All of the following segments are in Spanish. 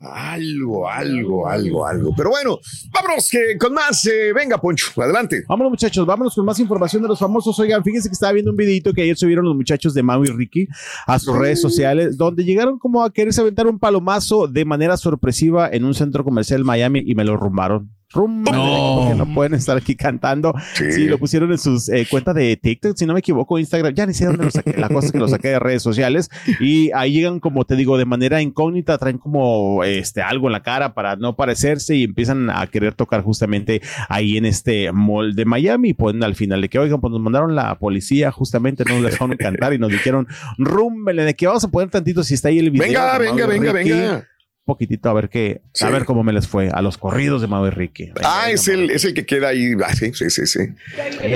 Algo, algo, algo, algo. Pero bueno, vámonos que con más. eh, venga, Poncho, adelante. Vámonos, muchachos, vámonos con más información de los famosos. Oigan, fíjense que estaba viendo un videito que ayer subieron los muchachos de Mau y Ricky a sus redes sociales, donde llegaron como a quererse aventar un palomazo de manera sorpresiva en un centro comercial en Miami y me lo rumbaron. Rumba, porque no pueden estar aquí cantando. Sí, lo pusieron en sus eh, cuentas de TikTok, si no me equivoco, Instagram. Ya ni sé dónde lo saqué. La cosa es que lo saqué de redes sociales y ahí llegan, como te digo, de manera incógnita, traen como este algo en la cara para no parecerse y empiezan a querer tocar justamente ahí en este mall de Miami. Y ponen al final de que, oigan, pues nos mandaron la policía, justamente no nos dejaron cantar y nos dijeron, rúmbele, de que vamos a poner tantito si está ahí el video. Venga, venga, venga, venga. Poquitito a ver qué, a ver cómo me les fue a los corridos de Mau y Ricky. Ah, es el, es el que queda ahí. Ah, sí, sí, sí. sí.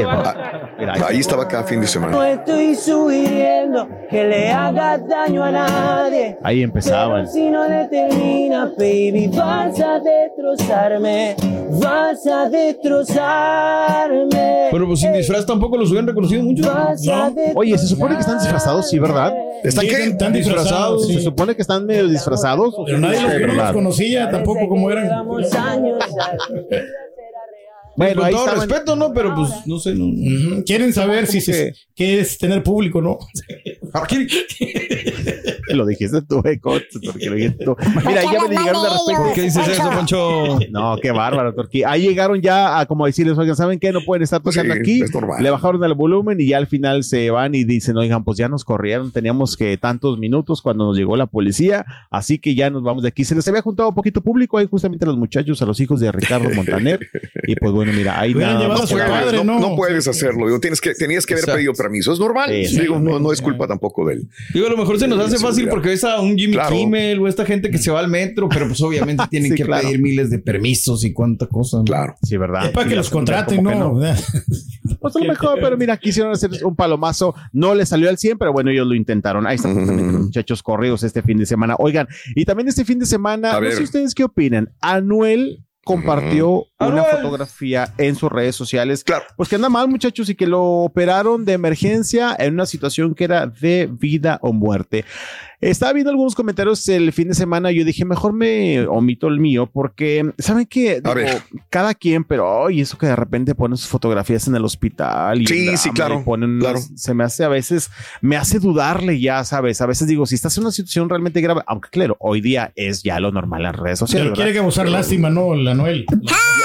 Ah, ahí estaba cada fin de semana. No estoy sugiriendo que le hagas daño a nadie. Ahí empezaban. Si no le termina, baby, vas a destrozarme. Vas a destrozarme. Pero pues sin disfraz tampoco los hubieran reconocido mucho. No. Oye, se supone que están disfrazados, sí, ¿verdad? ¿Están disfrazados, Se sí. supone que están medio disfrazados. Pero nadie los, Sí, no ¿verdad? conocía tampoco como eran. Bueno, con ahí todo estaban- respeto, ¿no? Pero pues no sé. No. Quieren saber si se, qué es tener público, ¿no? Lo dijiste tú, eh, Coach, porque lo dijiste tú. Mira, ahí ya me llegaron de repente. ¿Por qué dices eso, Poncho? No, qué bárbaro, Torqui. Ahí llegaron ya a como decirles, oigan, ¿saben qué? No pueden estar tocando Sí, aquí. es. Le bajaron el volumen y ya al final se van y dicen, oigan, pues ya nos corrieron, teníamos que tantos minutos cuando nos llegó la policía, así que ya nos vamos de aquí. Se les había juntado un poquito público ahí justamente a los muchachos, a los hijos de Ricardo Montaner. y pues bueno, mira, ahí nada su quedaba. padre, no, ¿no? no puedes hacerlo. Digo, tienes que, tenías que haber Exacto. pedido permiso. Es normal. Sí, Digo, no, no es culpa tampoco de él. Digo, a lo mejor se nos hace Sí, fácil porque ves a un Jimmy Claro. Kimmel o esta gente que se va al metro, pero pues obviamente tienen Sí, que claro. pedir miles de permisos y cuánta cosa. ¿no? Claro. Sí, ¿verdad? Para que los contraten, ¿no? Pues a lo mejor, pero mira, quisieron hacer un palomazo, no le salió al 100, pero bueno, ellos lo intentaron. Ahí están justamente los muchachos corridos este fin de semana. Oigan, y también este fin de semana, A no ver. sé ustedes qué opinan. Anuel compartió una fotografía en sus redes sociales. Claro. Pues que anda mal, muchachos, y que lo operaron de emergencia en una situación que era de vida o muerte. Estaba viendo algunos comentarios el fin de semana. Yo dije, mejor me omito el mío, porque saben que cada quien, pero ay, eso que de repente ponen sus fotografías en el hospital y Sí, sí, claro, y ponen claro. se me hace a veces, me hace dudarle ya, sabes. A veces digo, si estás en una situación realmente grave, aunque claro, hoy día es ya lo normal en las redes sociales. Pero quiere ¿verdad? causar lástima, ¿no? La Noel.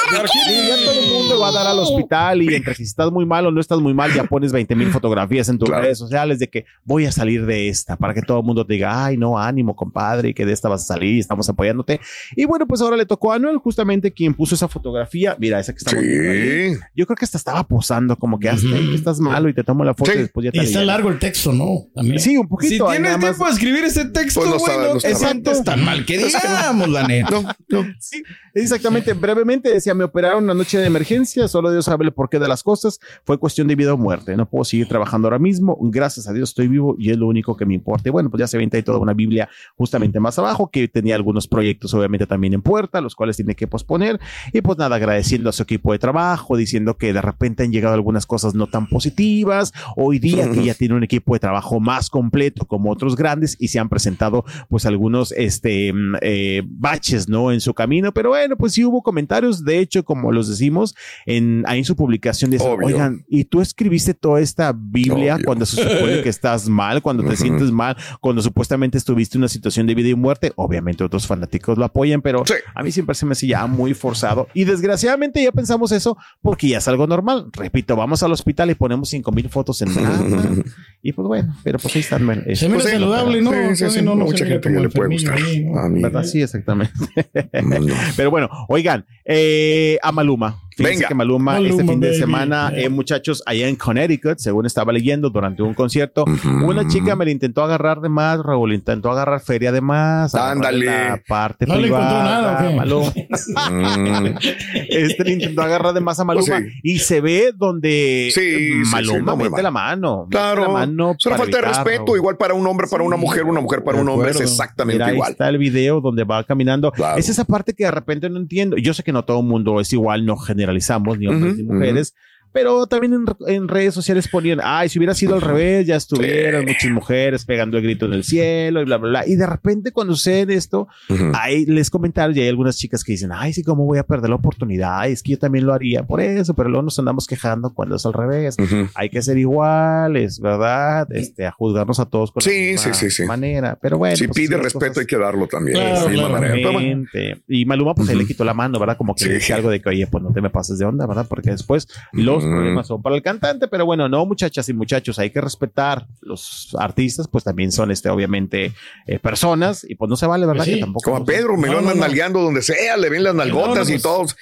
Sí, ya todo el mundo va a dar al hospital y entre si estás muy mal o no estás muy mal, ya pones 20 mil fotografías en tus Claro. redes sociales de que voy a salir de esta para que todo el mundo te diga, ay, no, ánimo, compadre, que de esta vas a salir y estamos apoyándote. Y bueno, pues ahora le tocó a Anuel, justamente quien puso esa fotografía. Mira, esa que estamos viendo ahí. Sí. Yo creo que hasta estaba posando, como que hasta estás malo y te tomo la foto Sí. y después ya te Y está largo el texto, ¿no? También. Sí, un Si poquito. ahí tienes nada más- tiempo de escribir ese texto, Pues no güey, está- no, no está ese mal. no es tan mal que digamos, la neta. No, no. Sí, exactamente. Brevemente decía, me operaron una noche de emergencia, solo Dios sabe el porqué de las cosas. Fue cuestión de vida o muerte. No puedo seguir trabajando ahora mismo. Gracias a Dios estoy vivo y es lo único que me importa. Y bueno, pues ya se venta ahí toda una Biblia justamente más abajo, que tenía algunos proyectos obviamente también en puerta, los cuales tiene que posponer. Y pues nada, agradeciendo a su equipo de trabajo, diciendo que de repente han llegado algunas cosas no tan positivas. Hoy día que ya tiene un equipo de trabajo más completo como otros grandes y se han presentado pues algunos este mm, eh, baches, ¿no? En su camino. Pero bueno, pues sí hubo comentarios. De hecho, como los decimos, en, ahí en su publicación dice, Obvio. oigan, y tú escribiste toda esta Biblia Obvio. cuando se supone que estás mal, cuando te sientes mal, cuando supuestamente estuviste en una situación de vida y muerte. Obviamente otros fanáticos lo apoyan, pero Sí. a mí siempre se me hace ya muy forzado. Y desgraciadamente ya pensamos eso porque ya es algo normal. Repito, vamos al hospital y ponemos cinco mil fotos en drama. y pues bueno, pero pues ahí están. bueno, es- Se mira Pues sí, saludable, ¿no? sí, sí, sí, no, no mucha gente que le puede gustar. ahí, ¿no? A mí. ¿Verdad? Sí, exactamente. no. Pero bueno, oigan, eh, a Maluma. Fíjense Venga. que Maluma, Maluma, este fin de baby. semana, Yeah. eh, muchachos, allá en Connecticut, según estaba leyendo durante un concierto, una chica me la intentó agarrar de más, Raúl, intentó agarrar feria de más, Ándale. la parte ¿No le encontró privada, nada, o qué? Maluma. Mm. este le intentó agarrar de más a Maluma Pues sí. y se ve donde Sí, Maluma sí, no, mete la mano. Claro, la mano es una falta de evitar, respeto, Raúl. igual para un hombre, para una mujer, una mujer para De un hombre es exactamente Mira, ahí igual. está el video donde va caminando. Claro. Es esa parte que de repente no entiendo. Yo sé que no todo el mundo es igual, no generalizamos ni hombres ni mujeres, pero también en, en redes sociales ponían, ay, si hubiera sido al revés, ya estuvieran Sí. muchas mujeres pegando el grito en el cielo y bla, bla, bla. Y de repente cuando sucede esto, hay les comentarios y hay algunas chicas que dicen, ay, sí, ¿cómo voy a perder la oportunidad? Ay, Es que yo también lo haría por eso, pero luego nos andamos quejando cuando es al revés. Hay que ser iguales, ¿verdad? Este, a juzgarnos a todos con Sí, la misma sí, sí, sí. manera. Pero bueno. Si pues, pide respeto, cosas- hay que darlo también. Claro, claro. bueno, Exactamente. Y Maluma, pues ahí Ujú. le quitó la mano, ¿verdad? Como que Sí. le dice algo de que, oye, pues no te me pases de onda, ¿verdad? Porque después los. Problemas son para el cantante. Pero bueno, no, muchachas y muchachos, hay que respetar los artistas, pues también son, este, obviamente, eh, personas. Y pues no se vale, ¿verdad? Pues sí. Que tampoco. como a Pedro, me lo andan no, no. nalgueando donde sea, le ven las nalgotas No, no, y pues, todos.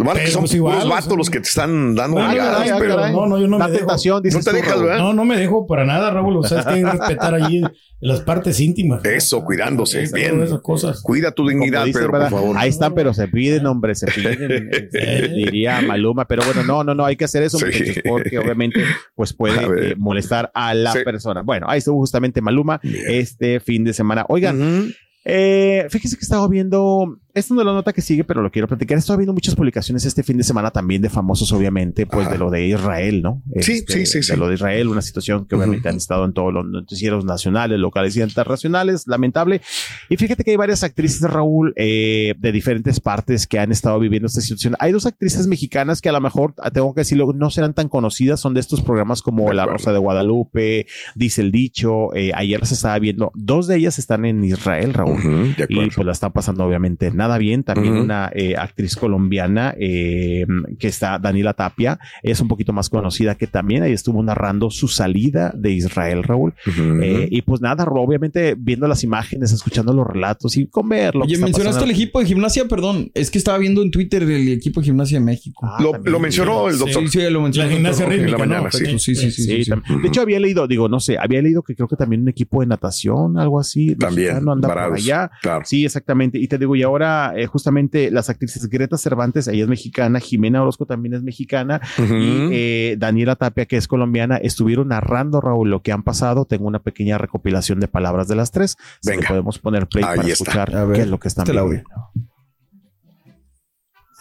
Lo malo es que pero son pues igual, puros o vatos sea, los que te están dando Bueno, nalgadas, Ay, ay, pero caray. no, no, yo no La me dejo. tentación, No te dejas. ¿verdad? No, no me dejo para nada, Raúl. O sea, es que hay que respetar allí las partes íntimas. Eso, cuidándose, bien. esas cosas. Cuida tu dignidad, Pedro, ¿verdad? por favor. Ahí están, pero se piden, hombre, se piden, este, diría Maluma, pero bueno, no, no, no, hay que hacer eso, Sí. muchachos, porque obviamente, pues puede eh, molestar a la Sí. persona. Bueno, ahí estuvo justamente Maluma Bien. este fin de semana. Oigan, Ujú. eh, fíjese que estaba viendo, esto no es la nota que sigue, pero lo quiero platicar. Estaba viendo muchas publicaciones este fin de semana también de famosos, obviamente, pues Ajá. de lo de Israel, ¿no? Sí, Este, sí, sí, sí. De lo de Israel, una situación que obviamente han estado en todos los noticieros nacionales, locales y internacionales, lamentable. Y fíjate que hay varias actrices, Raúl, eh, de diferentes partes que han estado viviendo esta situación. Hay dos actrices mexicanas que a lo mejor, ah, tengo que decirlo, no serán tan conocidas, son de estos programas como La. Rosa de Guadalupe, Dice el Dicho, eh, ayer se estaba viendo, dos de ellas están en Israel, Raúl. Ujú, de Y pues la está pasando obviamente nada bien. También una eh, actriz colombiana eh, que está, Daniela Tapia, es un poquito más conocida que también ahí estuvo narrando su salida de Israel, Raúl. Eh, y pues nada, obviamente viendo las imágenes, escuchando los relatos y con ver lo que Oye, mencionaste pasando. el equipo de gimnasia, perdón. Es que estaba viendo en Twitter el equipo de gimnasia de México. Ah, lo, mencionó el doctor. Sí, sí, lo mencionó. La gimnasia Ok. rítmica, en la mañana, ¿no? sí. Sí, sí, sí, sí. Sí, sí. tam- De hecho, había leído, digo, no sé, había leído que creo que también un equipo de natación, algo así. También, anda varados. allá. Claro. Sí, exactamente. Y te digo, y ahora eh, justamente las actrices Greta Cervantes, ella es mexicana, Jimena Orozco también es mexicana, y eh, Daniela Tapia, que es colombiana, estuvieron narrando, Raúl, lo que han pasado. Tengo una pequeña recopilación de palabras de las tres. Venga. podemos poner play Ahí para está. escuchar A ver, qué es lo que están este viviendo.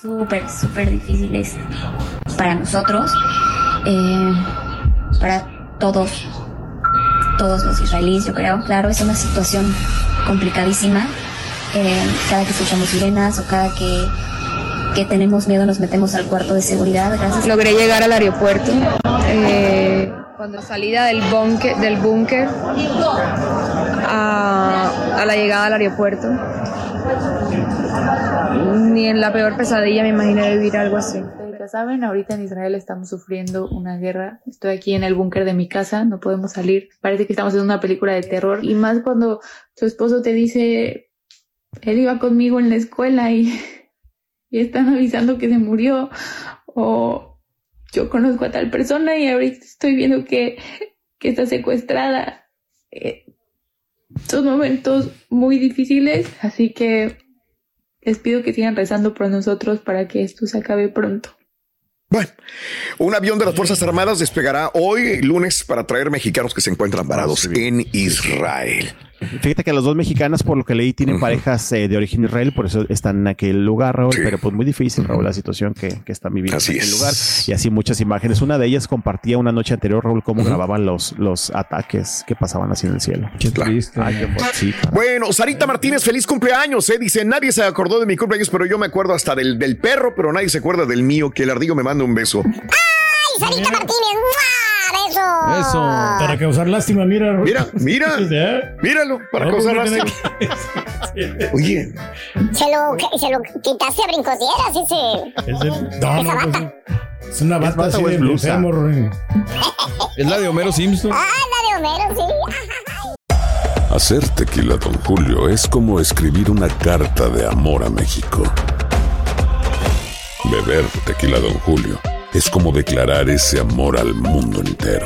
súper, súper difíciles para nosotros, eh, para todos, todos los israelíes, yo creo. Claro, es una situación complicadísima. Eh, cada que escuchamos sirenas o cada que, que tenemos miedo nos metemos al cuarto de seguridad. Gracias. Logré llegar al aeropuerto. eh, cuando salida del búnker, del búnker a, a la llegada al aeropuerto. Ni en la peor pesadilla me imaginé vivir algo así. Ya saben, ahorita en Israel estamos sufriendo una guerra. Estoy aquí en el búnker de mi casa, no podemos salir. Parece que estamos en una película de terror. Y más cuando tu esposo te dice, él iba conmigo en la escuela y, y están avisando que se murió. O yo conozco a tal persona y ahorita estoy viendo que, que está secuestrada. Eh, son momentos muy difíciles, así que les pido que sigan rezando por nosotros para que esto se acabe pronto. Bueno, un avión de las Fuerzas Armadas despegará hoy, lunes, para traer mexicanos que se encuentran varados en Israel. Fíjate que las dos mexicanas, por lo que leí, tienen parejas eh, de origen israelí, por eso están en aquel lugar, Raúl. Pero pues muy difícil, Raúl, la situación que, que están viviendo Así en aquel es. lugar. Y así muchas imágenes. Una de ellas compartía una noche anterior, Raúl, cómo grababan los, los ataques que pasaban así en el cielo. Qué triste. Ay, qué. Sí. Bueno, Sarita Martínez, feliz cumpleaños, ¿eh? Dice, nadie se acordó de mi cumpleaños, pero yo me acuerdo hasta del, del perro, pero nadie se acuerda del mío, que el ardillo me manda un beso. ¡Ay, Sarita Martínez! ¡Mua! Eso. Para causar lástima, mira. Mira, mira, míralo, para No, causar lástima. tiene- Oye, Se lo, se lo quitaste a brincosieras ese. Es el- no, no, Esa pues, es una bata bata así o es de blusa? enfermo. Es la de Homero Simpson. Ah, la de Homero, sí. Hacer tequila, Don Julio, es como escribir una carta de amor a México. Beber tequila, Don Julio, es como declarar ese amor al mundo entero.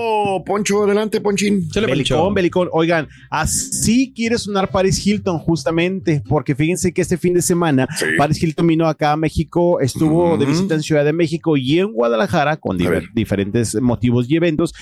Poncho, adelante, Ponchín. Belicón, Belicón. Oigan, así quiere sonar Paris Hilton, justamente, porque fíjense que este fin de semana Paris Hilton vino acá a México, estuvo de visita en Ciudad de México y en Guadalajara con diferentes motivos y eventos.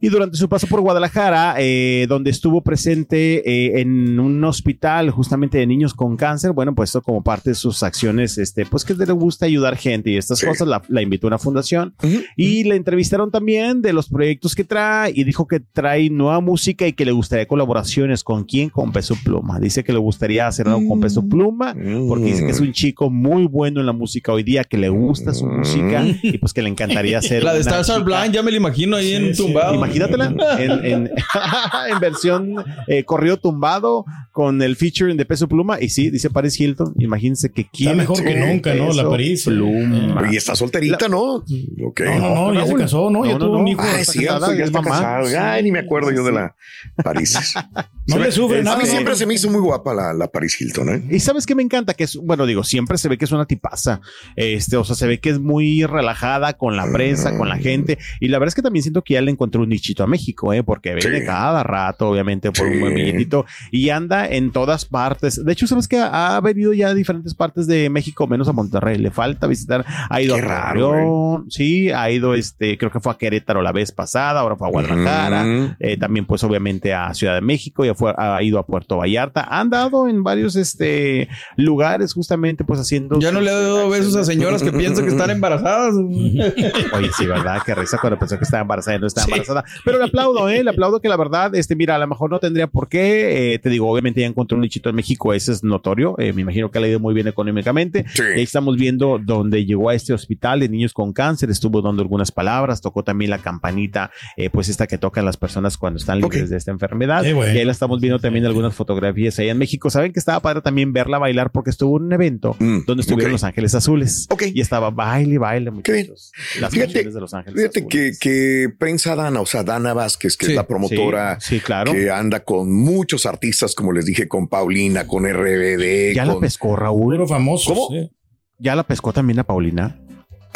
Y durante su paso por Guadalajara, eh, donde estuvo presente eh, en un hospital justamente de niños con cáncer, bueno, pues esto como parte de sus acciones, este, pues que le gusta ayudar gente y estas cosas, la, la invitó a una fundación. Y le entrevistaron también de los proyectos que trae y dijo que trae nueva música y que le gustaría colaboraciones con quién, con Peso Pluma. Dice que le gustaría hacer algo con Peso Pluma porque dice que es un chico muy bueno en la música hoy día, que le gusta su música y pues que le encantaría hacer La de Stars Are Blind, ya me la imagino ahí en tumbado. Imagínatela en, en- en versión eh, corrido tumbado con el featuring de Peso Pluma. Y sí, dice Paris Hilton. Imagínense que quiere. mejor que nunca, ¿no? La Paris. Pluma. Y está solterita, ¿no? No, no, no, ya se casó, ¿no? Ya tuvo un hijo. Está sí, ya está mamá. casado. Sí. Ay, ni me acuerdo yo de la Paris. No le sufre A mí siempre se me hizo muy guapa la, la Paris Hilton, ¿eh? Y sabes que me encanta que es, bueno, digo, siempre se ve que es una tipaza. Este, o sea, se ve que es muy relajada con la prensa, con la gente. Y la verdad es que también siento que ya le encontró un nichito a México, ¿eh? Porque viene Sí. cada rato, obviamente, por un buen billetito y anda en todas partes. De hecho, sabes que ha venido ya a diferentes partes de México, menos a Monterrey. Le falta visitar. Ha ido Qué a Torreón, sí, ha ido, este, creo que fue a Querétaro la vez pasada, ahora fue a Guadalajara. Mm. Eh, también, pues, obviamente a Ciudad de México, ya fue, ha ido a Puerto Vallarta. Han dado en varios este, lugares, justamente, pues haciendo. Ya no le ha dado besos a señoras que piensan que están embarazadas. Oye, sí, ¿verdad? Qué risa cuando pensó que estaba embarazada y no estaba embarazada. Pero le aplaudo, ¿eh? Le aplaudo que la verdad, este, mira, a lo mejor no tendría por qué. eh, te digo, obviamente ya encontró un nichito en México, ese es notorio. eh, me imagino que le ha ido muy bien económicamente. Y ahí estamos viendo donde llegó a este hospital de niños con cáncer, estuvo dando algunas palabras, tocó también la campanita, eh, pues esta que tocan las personas cuando están libres de esta enfermedad. Bueno. Y ahí la estamos viendo también algunas fotografías allá en México. Saben que estaba padre también verla bailar porque estuvo en un evento donde estuvieron ok. Los Ángeles Azules. Y estaba baile baile, muchachos. Las Fíjate, canciones de Los Ángeles Fíjate que, que prensa Dana, o sea, Dana Vázquez, que Sí, es la promotora, sí, sí, claro. que anda con muchos artistas, como les dije, con Paulina, con RBD. Ya la con- pescó Raúl. Puro famoso. ¿Cómo? Ya la pescó también a Paulina.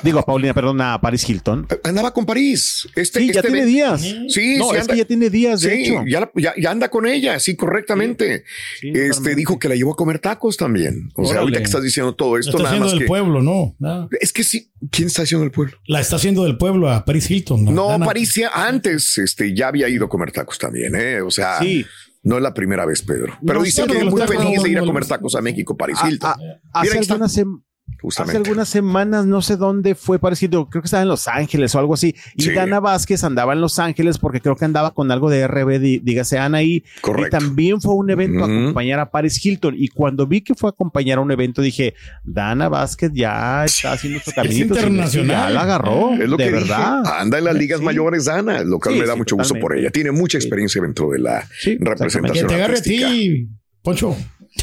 Digo, a Paulina, perdón, a Paris Hilton. Andaba con París. Este, Sí, ya este tiene ve- días. Sí, No, sí es anda- que ya tiene días, de Sí, hecho. Ya, la- ya- ya anda con ella, sí, correctamente. este dijo que la llevó a comer tacos también. O sea, Órale. ahorita que estás diciendo todo esto, está nada haciendo más del que. pueblo, no. nada. Es que sí, ¿quién está haciendo el pueblo? La está haciendo del pueblo a Paris Hilton. No, Dana. Patricia, antes este, ya había ido a comer tacos también, ¿eh? O sea, Sí. no es la primera vez, Pedro. Pero No, dicen que es muy feliz de ir a no- comer tacos a México, Paris A- Hilton. a- Mira, hace algunas sem- justamente. Hace algunas semanas, no sé dónde fue parecido, creo que estaba en Los Ángeles o algo así. Y Sí. Dana Vázquez andaba en Los Ángeles porque creo que andaba con algo de RB, dí- dígase Anaí. Correcto. Y también fue a un evento a acompañar a Paris Hilton. Y cuando vi que fue a acompañar a un evento, dije, Dana Vázquez ya está haciendo su caminito. internacional. Ya la agarró. Es lo de que verdad. dije. Anda en las ligas Sí. mayores, Ana, lo cual Sí, me da sí, mucho gusto por ella. Tiene mucha experiencia dentro de la Que representación te agarre a ti, Poncho.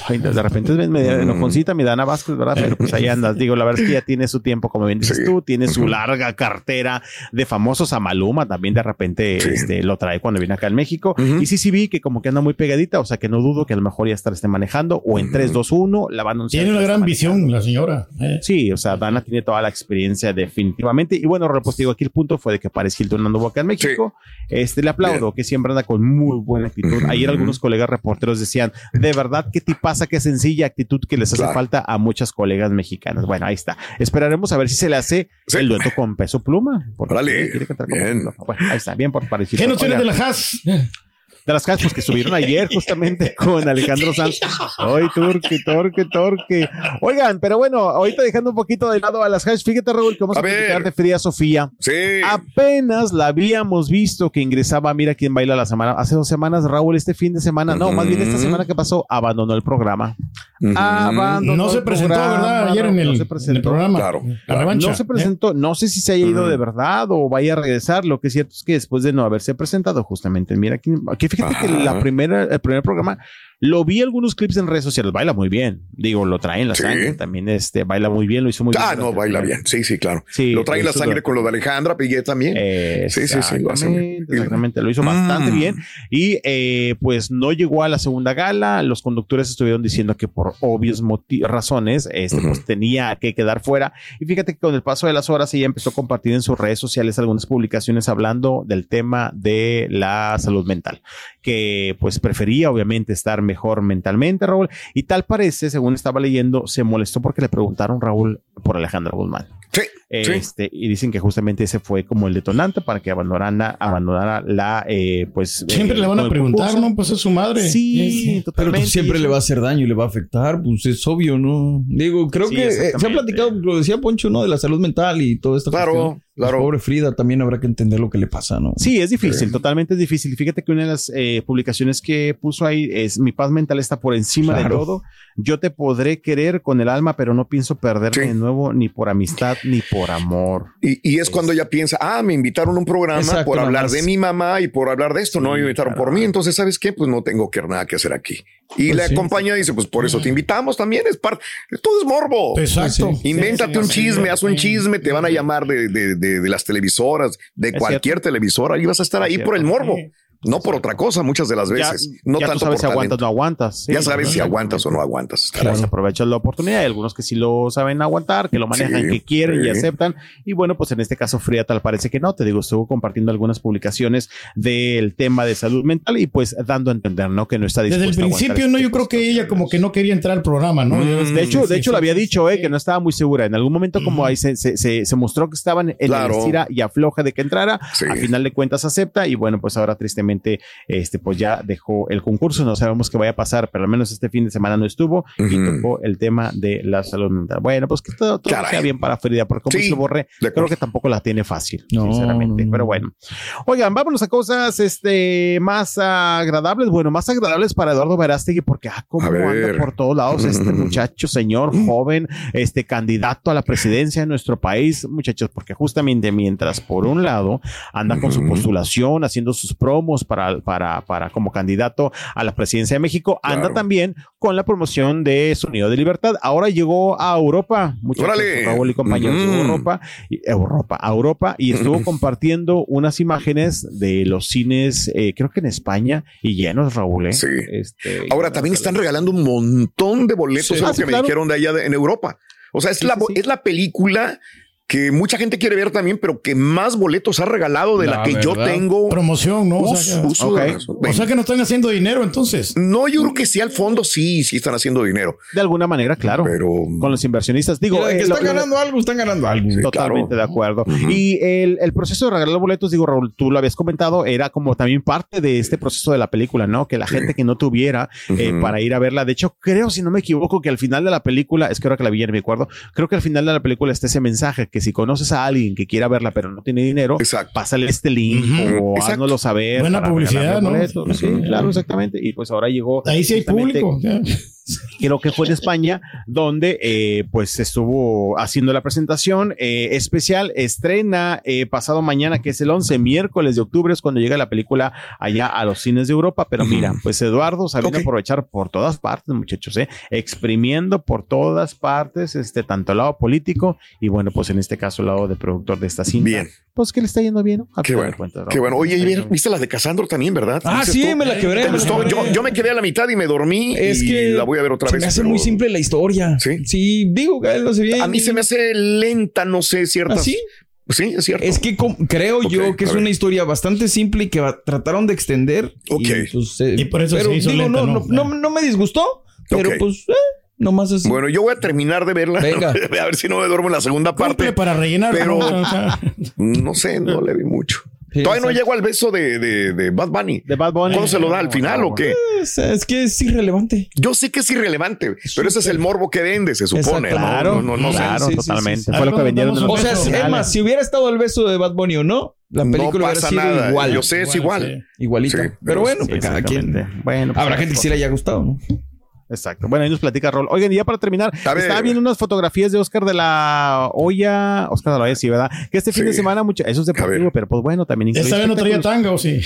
Ay, de repente es medio enojoncita mi Dana Vázquez, ¿verdad? Pero pues ahí andas. Digo, la verdad es que ya tiene su tiempo, como bien dices Sí. tú, tiene su larga cartera de famosos a Maluma. También de repente Sí. este, lo trae cuando viene acá en México. Ujú. Y sí, sí vi que como que anda muy pegadita, o sea que no dudo que a lo mejor ya estar esté manejando o en 3, 2, 1 la va a anunciar. Tiene una gran visión la señora. eh. Sí, o sea, Dana tiene toda la experiencia definitivamente. Y bueno, pues digo, aquí el punto fue de que Paris Hilton anduvo acá en México. Este, le aplaudo, que siempre anda con muy buena actitud. Ayer algunos colegas reporteros decían, de verdad, qué tipaza, qué sencilla actitud que les hace Claro. falta a muchas colegas mexicanas. Bueno, ahí está. Esperaremos a ver si se le hace Sí. el dueto con Peso Pluma. Órale, bien. Bueno, ahí está, bien por Paris ¿Qué Hilton. nociones de la Haas? De las casas pues, que subieron ayer justamente con Alejandro Sanz. Ay, torque, torque, torque. Oigan, pero bueno, ahorita dejando un poquito de lado a las hash, fíjate, Raúl, que vamos a, A platicar de Frida Sofía. Sí. Apenas la habíamos visto que ingresaba, mira quién baila la semana, hace dos semanas, Raúl, este fin de semana, no, más bien esta semana que pasó, abandonó el programa. Ujú. Abandonó No se presentó, programa, ¿verdad? Ayer en no el, en programa. Claro. La revancha. No se presentó, no sé si se haya ido de verdad o vaya a regresar. Lo que es cierto es que después de no haberse presentado, justamente, mira aquí fíjate que la primera, el primer programa lo vi algunos clips en redes sociales, baila muy bien. Digo, lo trae en la Sí. sangre, también este baila muy bien, lo hizo muy bien. Ah, no, baila bien. Sí, sí, claro. Sí, lo trae en la sangre lo- con lo de Alejandra Piguet también. Sí, sí, sí, lo hace bien. Exactamente, lo hizo bastante Mm. bien y eh, pues no llegó a la segunda gala, los conductores estuvieron diciendo que por obvias razones este, pues tenía que quedar fuera y fíjate que con el paso de las horas ella empezó a compartir en sus redes sociales algunas publicaciones hablando del tema de la salud mental, que pues prefería obviamente estar mejor mentalmente, Raúl, y tal parece, según estaba leyendo, se molestó porque le preguntaron, Raúl, por Alejandra Guzmán. Sí, sí. Este, y dicen que justamente ese fue como el detonante para que abandonara, abandonara la, eh, pues. Siempre eh, le van a preguntar, concurso. ¿no? Pues es su madre. Sí, Pero totalmente. pues siempre le va a hacer daño y le va a afectar, pues es obvio, ¿no? Digo, creo Sí, que eh, se ha platicado, lo decía Poncho, ¿no? De la salud mental y todo esto. Claro, claro. pobre Frida también habrá que entender lo que le pasa, ¿no? Sí, es difícil, totalmente es difícil. Fíjate que una de las eh, publicaciones que puso ahí es mi paz mental está por encima de todo. Yo te podré querer con el alma, pero no pienso perderme Sí. de nuevo ni por amistad ni por amor. Y, y es cuando ella piensa, ah, me invitaron a un programa Exacto, por hablar de mi mamá y por hablar de esto, no me invitaron por mí, entonces, ¿sabes qué? Pues no tengo que nada que hacer aquí. Y Pues la sí. compañía dice, pues por eso te invitamos también, es parte, todo es morbo. Exacto. Sí. Invéntate Sí, un chisme, sí. haz un chisme, te van a llamar de, de, de, de las televisoras, de Es cualquier televisora, y vas a estar ahí Es por el morbo, no por otra cosa muchas de las Ya, veces, no ya tú tanto sabes por si aguantas o no aguantas. sí, ya sabes si aguantas o no aguantas. Claro, se aprovechan la oportunidad. Hay algunos que sí lo saben aguantar, que lo manejan, Sí, que quieren y aceptan. Y bueno, pues en este caso, Fría tal parece que no. Te digo, estuvo compartiendo algunas publicaciones del tema de salud mental y pues dando a entender, ¿no? Que no está Desde dispuesta el a aguantar principio, este no, yo creo que ella como que no quería entrar al programa, ¿no? Mm, de hecho, Sí, de hecho sí, lo había dicho, eh, que no estaba muy segura. En algún momento, como ahí se, se, se, se mostró que estaban en Claro. el estira y afloja de que entrara. Sí. A final de cuentas acepta y bueno, pues ahora tristemente, este, pues ya dejó el concurso. No sabemos qué vaya a pasar, pero al menos este fin de semana no estuvo y Ujú. tocó el tema de la salud mental. Bueno, pues que todo, todo sea bien para Frida, porque como Sí, dice Borre, creo que tampoco la tiene fácil, No, sinceramente. no, no. Pero bueno. Oigan, vámonos a cosas este, más agradables. Bueno, más agradables para Eduardo Verástegui, porque ah, ver. anda por todos lados este muchacho, señor, joven, este candidato a la presidencia de nuestro país, muchachos, porque justamente mientras por un lado anda con su postulación, haciendo sus promos para, para, para como candidato a la presidencia de México, anda también con la promoción de Sonido de Libertad. Ahora llegó a Europa, muchachos. Raúl y compañeros, Ujú. Europa, y- Europa, a Europa, y estuvo compartiendo unas imágenes de los cines, eh, creo que en España, y llenos, Raúl. ¿eh? Sí. Este, Ahora también están regalando un montón de boletos, Sí. es lo Ah, sí, que me dijeron de allá de- en Europa. O sea, es, Sí, la, sí. es la película que mucha gente quiere ver también, pero que más boletos ha regalado de la, La que yo tengo. Promoción, ¿no? O sea, que- Uso-. O sea que no están haciendo dinero entonces. No, yo creo que sí, al fondo sí, sí están haciendo dinero. De alguna manera, claro. Pero con los inversionistas. Digo, Mira, eh, que están ganando algo, están ganando algo. Totalmente de acuerdo. Y el, el proceso de regalar boletos, digo, Raúl, tú lo habías comentado, era como también parte de este proceso de la película, ¿no? Que la gente que no tuviera eh, para ir a verla. De hecho, creo, si no me equivoco, que al final de la película, es que ahora que la vi ya no me acuerdo, creo que al final de la película está ese mensaje que si conoces a alguien que quiera verla pero no tiene dinero, pásale este link o Exacto. háznoslo saber. Buena publicidad, ¿no? boletos. Sí, claro, exactamente. Y pues ahora llegó. Ahí sí hay público. creo que fue en España, donde eh, pues estuvo haciendo la presentación eh, especial. Estrena eh, pasado mañana, que es el 11, miércoles de octubre, es cuando llega la película allá a los cines de Europa. Pero mira, pues Eduardo sabiendo aprovechar por todas partes, muchachos, eh, exprimiendo por todas partes, este, tanto el lado político y bueno, pues en este caso el lado de productor de esta cinta. Bien. Pues que le está yendo bien, ¿no? A Qué bueno. Qué bueno. Oye, ¿y ¿viste la de Casandro también, verdad? Ah, ¿Dices sí, tú? me la quebré, ¿Te me quebré. Yo, yo me quedé a la mitad y me dormí. Es y que la voy a ver otra se vez. me hace pero- muy simple la historia. Sí. Sí, digo que él lo hace bien. A mí se me hace lenta, no sé, ciertas. ¿Ah, sí? Sí, es cierto. Es que creo yo que es ver. una historia bastante simple y que trataron de extender. Ok. Y, pues, eh, Y por eso pero se hizo digo, lenta, no, ¿no? no, no, no me disgustó, pero pues, eh, nomás así. Bueno, yo voy a terminar de verla. Venga. a ver si no me duermo en la segunda parte. Cumple para rellenar. Pero ¿no? Sé, no le vi mucho. Sí, Todavía no llego al beso de, de, de Bad Bunny. De Bad Bunny. ¿Cuándo se lo da? ¿Al final o qué? Es, es que es irrelevante. Yo sé que es irrelevante, pero ese es el morbo que vende, se supone. Claro, no, no, no sé. claro, Sí, sí, totalmente. sí. Fue lo que vendieron O sea, es más, si hubiera estado el beso de Bad Bunny o no, la película no hubiera pasa sido nada. igual. Yo sé, es igual. sí. Igualita. Sí, pero, pero bueno, Sí, pues cada quien. Bueno, pues, Habrá gente que sí le haya gustado, ¿no? Exacto. Bueno, ahí nos platica Rol. Oigan, y ya para terminar, estaba viendo unas fotografías de Oscar de la Hoya. Oscar de la Hoya, sí, ¿verdad? Que este fin Sí. de semana, mucho, eso es deportivo, pero pues bueno, también incluye ¿Esta vez no traía tanga o sí?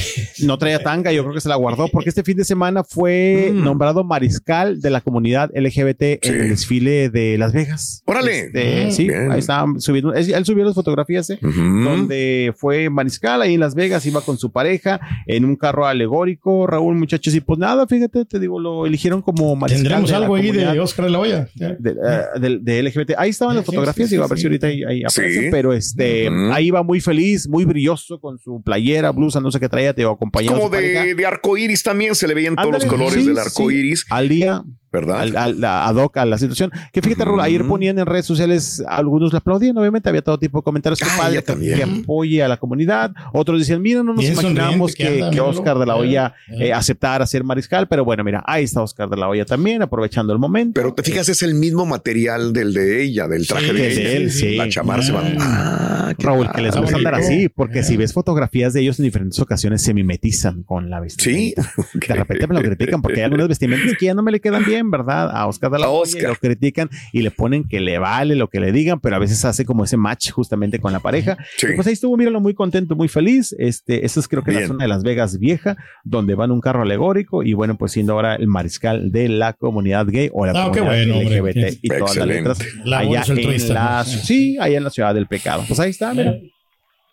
No traía tanga, yo creo que se la guardó porque este fin de semana fue Mm. nombrado mariscal de la comunidad LGBT Sí. en el desfile de Las Vegas. Órale. Este, Mm, sí, bien. ahí estaban subiendo. Él subió las fotografías, ¿eh? Donde fue mariscal ahí en Las Vegas, iba con su pareja en un carro alegórico, Raúl, muchachos, y pues nada, fíjate, te digo, lo eligieron como mariscal. Tendremos la algo ahí de Oscar de la Hoya. Ya. de, eh, de LGBT. Ahí estaban las Sí, fotografías, sí, digo, a ver sí. si ahorita ahí, ahí pero este, ahí va muy feliz, muy brilloso con su playera, blusa, no sé qué traía, te digo, acompañado Como de, de arco iris también se le veían todos los colores sí, del arco sí. iris, Al día, ¿verdad? al, al- ad hoc a la situación. Que fíjate, Raúl, ayer ponían en redes sociales, algunos la aplaudían, obviamente, había todo tipo de comentarios, que Ah, padre, que, también. que apoye a la comunidad. Otros decían, mira, no nos imaginamos que que, anda, que míralo. Oscar de la Eh, Hoya eh. eh, aceptara ser mariscal, pero bueno, mira, ahí está Oscar de la Hoya también, aprovechando el momento. Pero te fijas, es el mismo material del de ella, del traje Sí, de de ella. él, sí. La chamarra se va. Ah, qué Raúl, que les gusta andar así, porque si ves fotografías de ellos en diferentes ocasiones se mimetizan con la Sí. vestimenta. De repente me lo critican porque hay algunas vestimentas que ya no me le quedan bien, ¿verdad? A Oscar de la Hoya, Oscar. y lo critican y le ponen que le vale lo que le digan, pero a veces hace como ese match justamente con la pareja. Sí. Y pues ahí estuvo, míralo, muy contento, muy feliz. Este, esa es creo que la Bien. zona de Las Vegas vieja, donde van un carro alegórico y bueno, pues siendo ahora el mariscal de la comunidad gay o la Ah, comunidad bueno, hombre. LGBT y todas las letras allá en la, sí, allá en la ciudad del pecado. Pues ahí está, mira.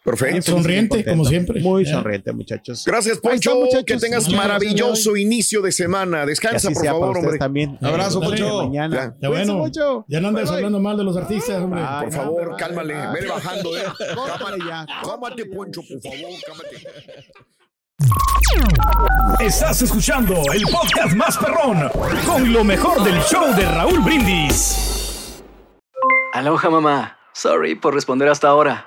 Perfecto. Sonriente, Muy como siempre. Muy sonriente, muchachos. Gracias, está, Poncho. muchachos. Que tengas Muchas maravilloso inicio de semana. Descansa, por favor, hombre. también. Abrazo, vemos Poncho. Mañana. Ya. Bueno. Ya no andes Bye, bye. hablando mal de los artistas, hombre. Bye. Por favor, no, cálmale. bye. Vele bajando, eh. Córtale ya. Cálmate, Poncho, por favor, cálmate. Estás escuchando el podcast más perrón con lo mejor del show de Raúl Brindis. Aloha mamá. Sorry por responder hasta ahora.